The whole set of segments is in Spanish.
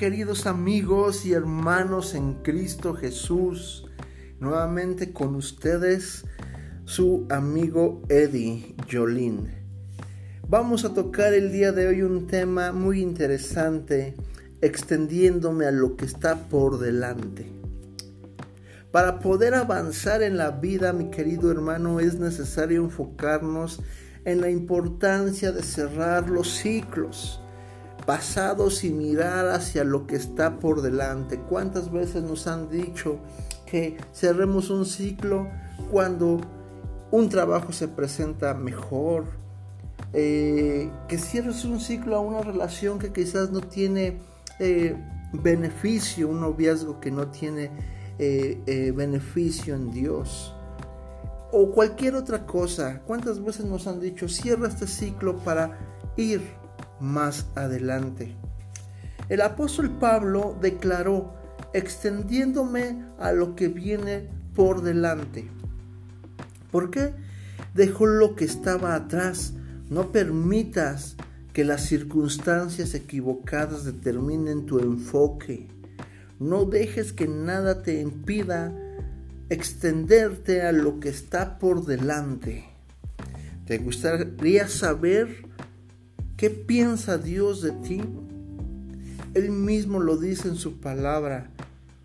queridos amigos y hermanos en Cristo Jesús. Nuevamente con ustedes su amigo Eddie Jolín. Vamos a tocar el día de hoy un tema muy interesante, extendiéndome a lo que está por delante. Para poder avanzar en la vida, mi querido hermano, es necesario enfocarnos en la importancia de cerrar los ciclos pasados y mirar hacia lo que está por delante. ¿Cuántas veces nos han dicho que cerremos un ciclo cuando un trabajo se presenta mejor? Eh, que cierres un ciclo a una relación que quizás no tiene eh, beneficio, un noviazgo que no tiene eh, beneficio en Dios. O cualquier otra cosa. ¿Cuántas veces nos han dicho, cierra este ciclo para ir más adelante. El apóstol Pablo declaró, extendiéndome a lo que viene por delante. ¿Por qué? Dejó lo que estaba atrás. No permitas que las circunstancias equivocadas determinen tu enfoque. No dejes que nada te impida extenderte a lo que está por delante. ¿Te gustaría saber ¿Qué piensa Dios de ti? Él mismo lo dice en su palabra.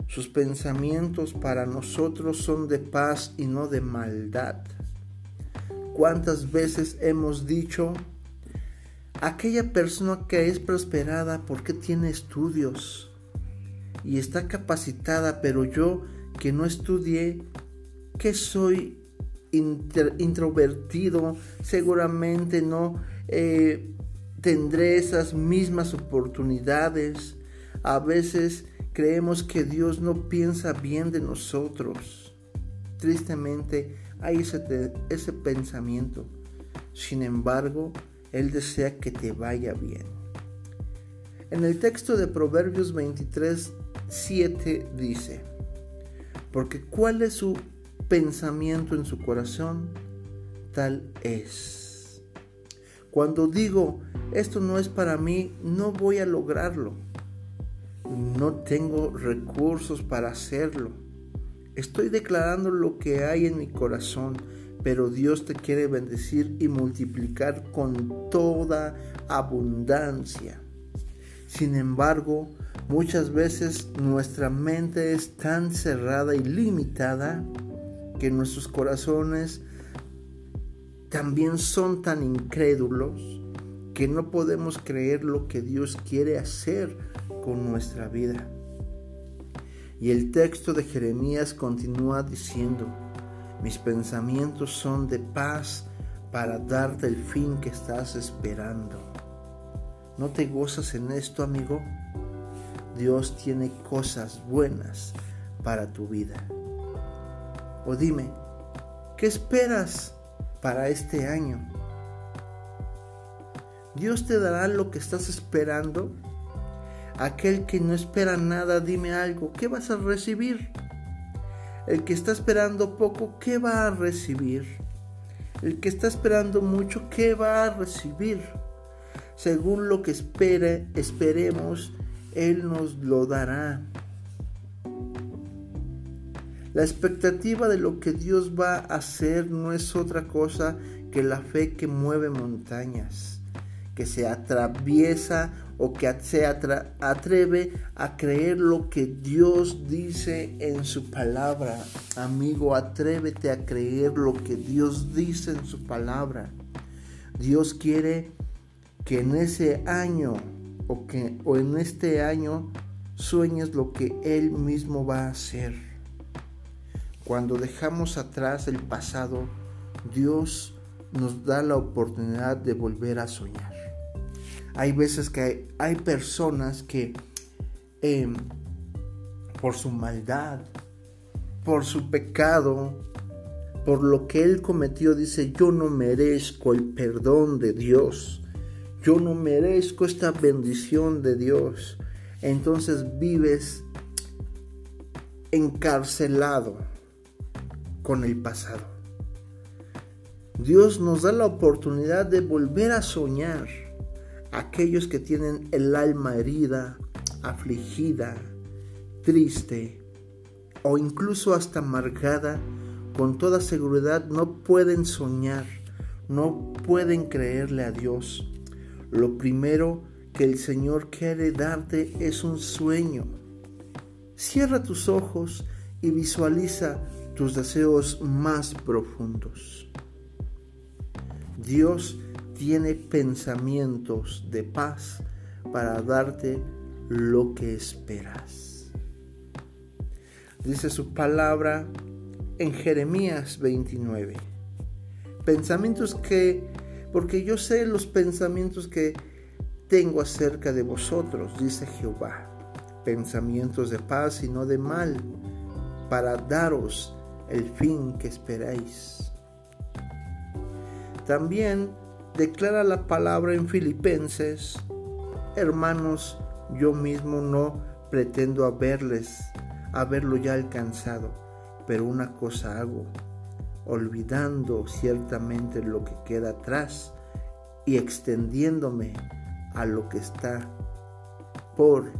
Sus pensamientos para nosotros son de paz y no de maldad. ¿Cuántas veces hemos dicho, aquella persona que es prosperada porque tiene estudios y está capacitada, pero yo que no estudié, que soy introvertido, seguramente no eh, tendré esas mismas oportunidades. A veces creemos que Dios no piensa bien de nosotros. Tristemente hay ese, ese pensamiento. Sin embargo, Él desea que te vaya bien. En el texto de Proverbios 23, 7 dice, porque cuál es su pensamiento en su corazón, tal es. Cuando digo, esto no es para mí, no voy a lograrlo. No tengo recursos para hacerlo. Estoy declarando lo que hay en mi corazón, pero Dios te quiere bendecir y multiplicar con toda abundancia. Sin embargo, muchas veces nuestra mente es tan cerrada y limitada que nuestros corazones también son tan incrédulos que no podemos creer lo que Dios quiere hacer con nuestra vida. Y el texto de Jeremías continúa diciendo, mis pensamientos son de paz para darte el fin que estás esperando. ¿No te gozas en esto, amigo? Dios tiene cosas buenas para tu vida. O dime, ¿qué esperas para este año? Dios te dará lo que estás esperando. Aquel que no espera nada, dime algo, ¿qué vas a recibir? El que está esperando poco, ¿qué va a recibir? El que está esperando mucho, ¿qué va a recibir? Según lo que espere, esperemos, Él nos lo dará. La expectativa de lo que Dios va a hacer no es otra cosa que la fe que mueve montañas que se atraviesa o que se atreve a creer lo que Dios dice en su palabra. Amigo, atrévete a creer lo que Dios dice en su palabra. Dios quiere que en ese año o, que, o en este año sueñes lo que Él mismo va a hacer. Cuando dejamos atrás el pasado, Dios nos da la oportunidad de volver a soñar. Hay veces que hay, personas que em, por su maldad, por su pecado, por lo que él cometió, dice, yo no merezco el perdón de Dios. Yo no merezco esta bendición de Dios. Entonces vives encarcelado con el pasado. Dios nos da la oportunidad de volver a soñar aquellos que tienen el alma herida, afligida, triste o incluso hasta amargada, con toda seguridad no pueden soñar, no pueden creerle a Dios. Lo primero que el Señor quiere darte es un sueño. Cierra tus ojos y visualiza tus deseos más profundos. Dios tiene pensamientos de paz para darte lo que esperas. Dice su palabra en Jeremías 29. Pensamientos que, porque yo sé los pensamientos que tengo acerca de vosotros, dice Jehová, pensamientos de paz y no de mal, para daros el fin que esperáis. También declara la palabra en Filipenses, hermanos, yo mismo no pretendo haberles, haberlo ya alcanzado, pero una cosa hago, olvidando ciertamente lo que queda atrás y extendiéndome a lo que está por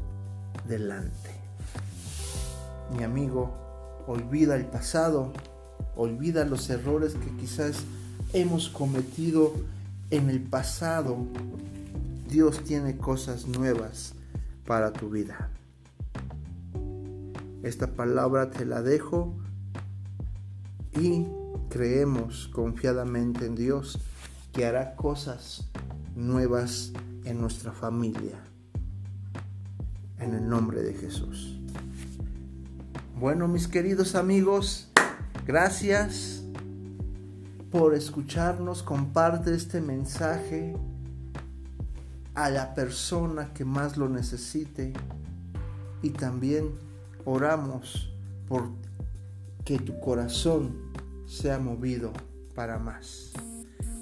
delante. Mi amigo, olvida el pasado, olvida los errores que quizás hemos cometido en el pasado. Dios tiene cosas nuevas para tu vida. Esta palabra te la dejo y creemos confiadamente en Dios que hará cosas nuevas en nuestra familia. En el nombre de Jesús. Bueno, mis queridos amigos, gracias por escucharnos. Comparte este mensaje a la persona que más lo necesite. Y también oramos por que tu corazón sea movido para más.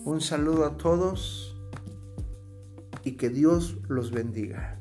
Un saludo a todos y que Dios los bendiga.